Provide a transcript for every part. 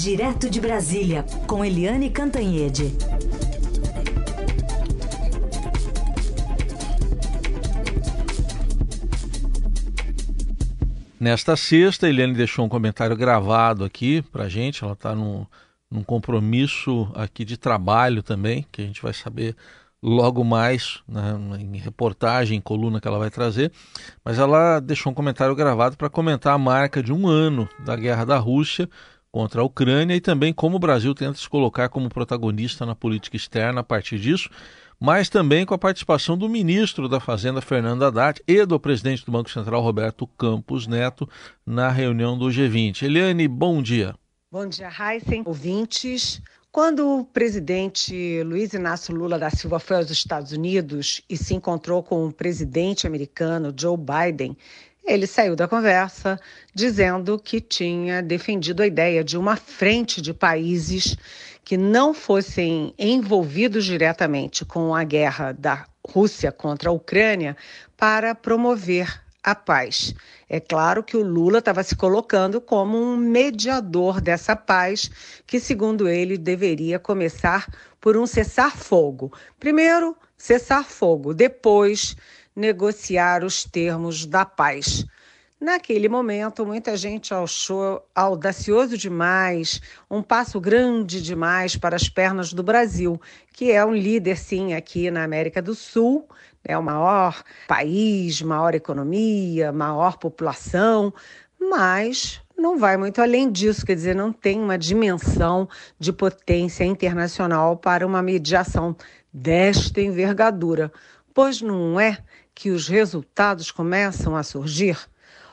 Direto de Brasília, com Eliane Cantanhede. Nesta sexta, a Eliane deixou um comentário gravado aqui para gente. Ela está num, num compromisso aqui de trabalho também, que a gente vai saber logo mais né, em reportagem, em coluna que ela vai trazer. Mas ela deixou um comentário gravado para comentar a marca de um ano da guerra da Rússia contra a Ucrânia e também como o Brasil tenta se colocar como protagonista na política externa a partir disso mas também com a participação do ministro da Fazenda, Fernando Haddad, e do presidente do Banco Central, Roberto Campos Neto, na reunião do G20. Eliane, bom dia. Bom dia, Heisen, ouvintes. Quando o presidente Luiz Inácio Lula da Silva foi aos Estados Unidos e se encontrou com o presidente americano Joe Biden, ele saiu da conversa dizendo que tinha defendido a ideia de uma frente de países que não fossem envolvidos diretamente com a guerra da Rússia contra a Ucrânia para promover a paz. É claro que o Lula estava se colocando como um mediador dessa paz, que, segundo ele, deveria começar por um cessar-fogo. Primeiro, cessar-fogo, depois, negociar os termos da paz. Naquele momento, muita gente achou audacioso demais, um passo grande demais para as pernas do Brasil, que é um líder, sim, aqui na América do Sul, é o maior país, maior economia, maior população, mas não vai muito além disso, quer dizer, não tem uma dimensão de potência internacional para uma mediação desta envergadura, pois não é que os resultados começam a surgir?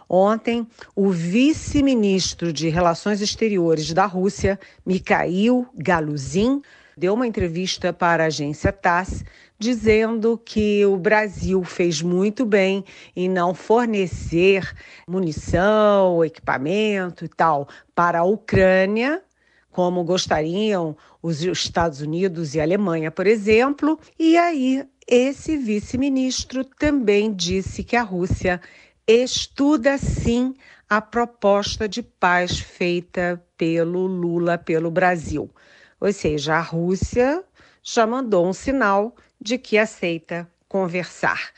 Ontem, o vice-ministro de Relações Exteriores da Rússia, Mikhail Galuzin, deu uma entrevista para a agência TASS dizendo que o Brasil fez muito bem em não fornecer munição, equipamento e tal para a Ucrânia, como gostariam os Estados Unidos e Alemanha, por exemplo. E aí, esse vice-ministro também disse que a Rússia estuda sim a proposta de paz feita pelo Lula pelo Brasil. Ou seja, a Rússia já mandou um sinal de que aceita conversar.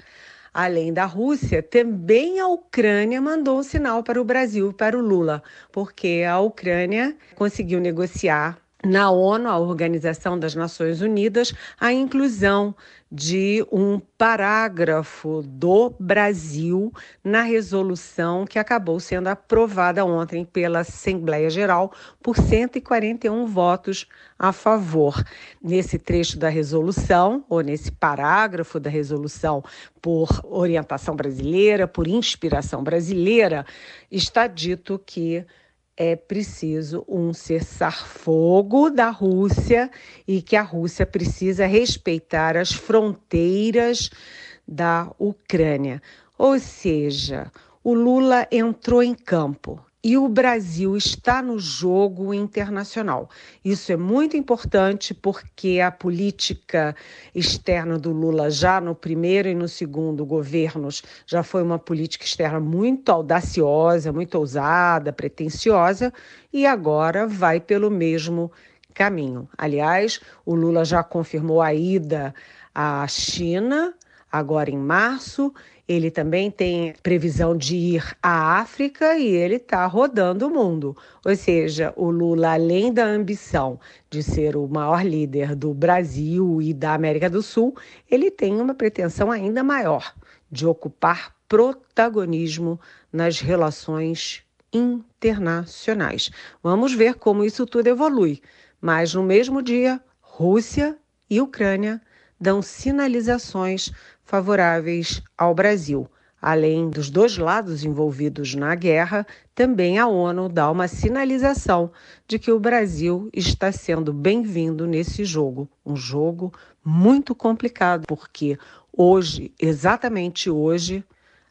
Além da Rússia, também a Ucrânia mandou um sinal para o Brasil e para o Lula, porque a Ucrânia conseguiu negociar na ONU, a Organização das Nações Unidas, a inclusão de um parágrafo do Brasil na resolução que acabou sendo aprovada ontem pela Assembleia Geral por 141 votos a favor. Nesse trecho da resolução, ou nesse parágrafo da resolução, por orientação brasileira, por inspiração brasileira, está dito que é preciso um cessar-fogo da Rússia e que a Rússia precisa respeitar as fronteiras da Ucrânia. Ou seja, o Lula entrou em campo e o Brasil está no jogo internacional. Isso é muito importante porque a política externa do Lula, já no primeiro e no segundo governos, já foi uma política externa muito audaciosa, muito ousada, pretensiosa, e agora vai pelo mesmo caminho. Aliás, o Lula já confirmou a ida à China agora em março. Ele também tem previsão de ir à África e ele está rodando o mundo. Ou seja, o Lula, além da ambição de ser o maior líder do Brasil e da América do Sul, ele tem uma pretensão ainda maior de ocupar protagonismo nas relações internacionais. Vamos ver como isso tudo evolui. Mas no mesmo dia, Rússia e Ucrânia dão sinalizações favoráveis ao Brasil. Além dos dois lados envolvidos na guerra, também a ONU dá uma sinalização de que o Brasil está sendo bem-vindo nesse jogo. Um jogo muito complicado, porque hoje, exatamente hoje,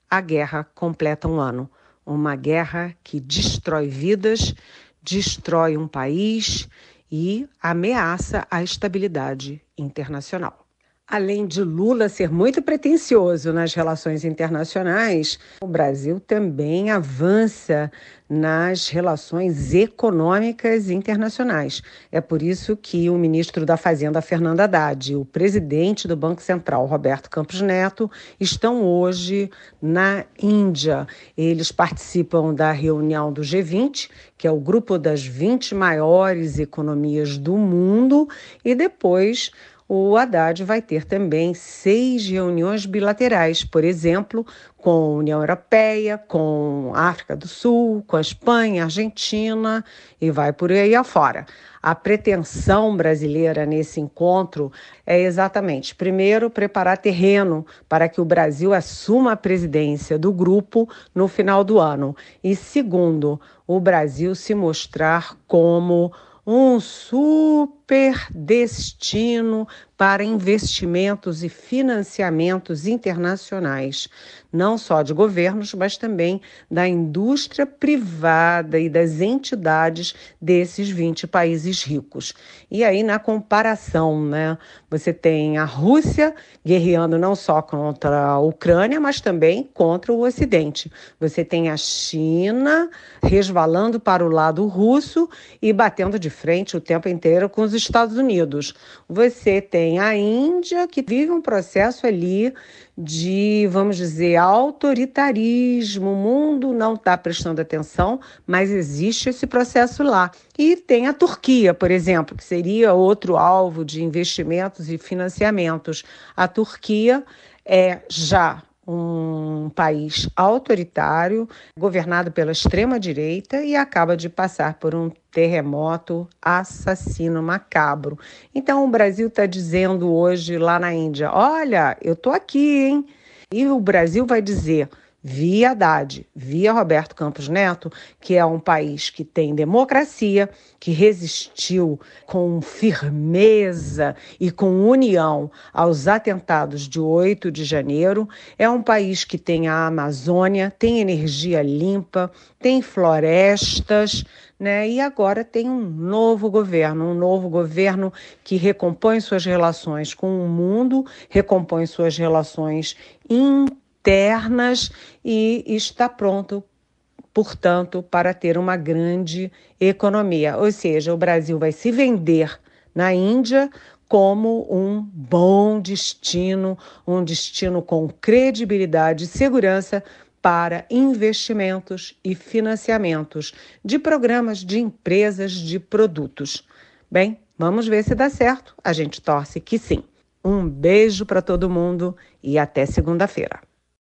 a guerra completa um ano. Uma guerra que destrói vidas, destrói um país e ameaça a estabilidade internacional. Além de Lula ser muito pretensioso nas relações internacionais, o Brasil também avança nas relações econômicas internacionais. É por isso que o ministro da Fazenda, Fernando Haddad, e o presidente do Banco Central, Roberto Campos Neto, estão hoje na Índia. Eles participam da reunião do G20, que é o grupo das 20 maiores economias do mundo, e depois o Haddad vai ter também seis reuniões bilaterais, por exemplo, com a União Europeia, com a África do Sul, com a Espanha, Argentina e vai por aí afora. A pretensão brasileira nesse encontro é exatamente, primeiro, preparar terreno para que o Brasil assuma a presidência do grupo no final do ano, e segundo, o Brasil se mostrar como um super destino para investimentos e financiamentos internacionais, não só de governos, mas também da indústria privada e das entidades desses 20 países ricos. E aí, na comparação, né, você tem a Rússia guerreando não só contra a Ucrânia, mas também contra o Ocidente. Você tem a China resvalando para o lado russo e batendo de frente o tempo inteiro com os Estados Unidos. Você tem a Índia, que vive um processo ali de, vamos dizer, autoritarismo. O mundo não está prestando atenção, mas existe esse processo lá. E tem a Turquia, por exemplo, que seria outro alvo de investimentos e financiamentos. A Turquia é já um país autoritário, governado pela extrema-direita e acaba de passar por um terremoto assassino macabro. Então o Brasil está dizendo hoje lá na Índia: olha, eu estou aqui, hein? E o Brasil vai dizer via Haddad, via Roberto Campos Neto, que é um país que tem democracia, que resistiu com firmeza e com união aos atentados de 8 de janeiro, é um país que tem a Amazônia, tem energia limpa, tem florestas, né? E agora tem um novo governo, um novo governo que recompõe suas relações com o mundo, recompõe suas relações internas internas e está pronto, portanto, para ter uma grande economia. Ou seja, o Brasil vai se vender na Índia como um bom destino, um destino com credibilidade e segurança para investimentos e financiamentos de programas de empresas de produtos. Bem, vamos ver se dá certo. A gente torce que sim. Um beijo para todo mundo e até segunda-feira.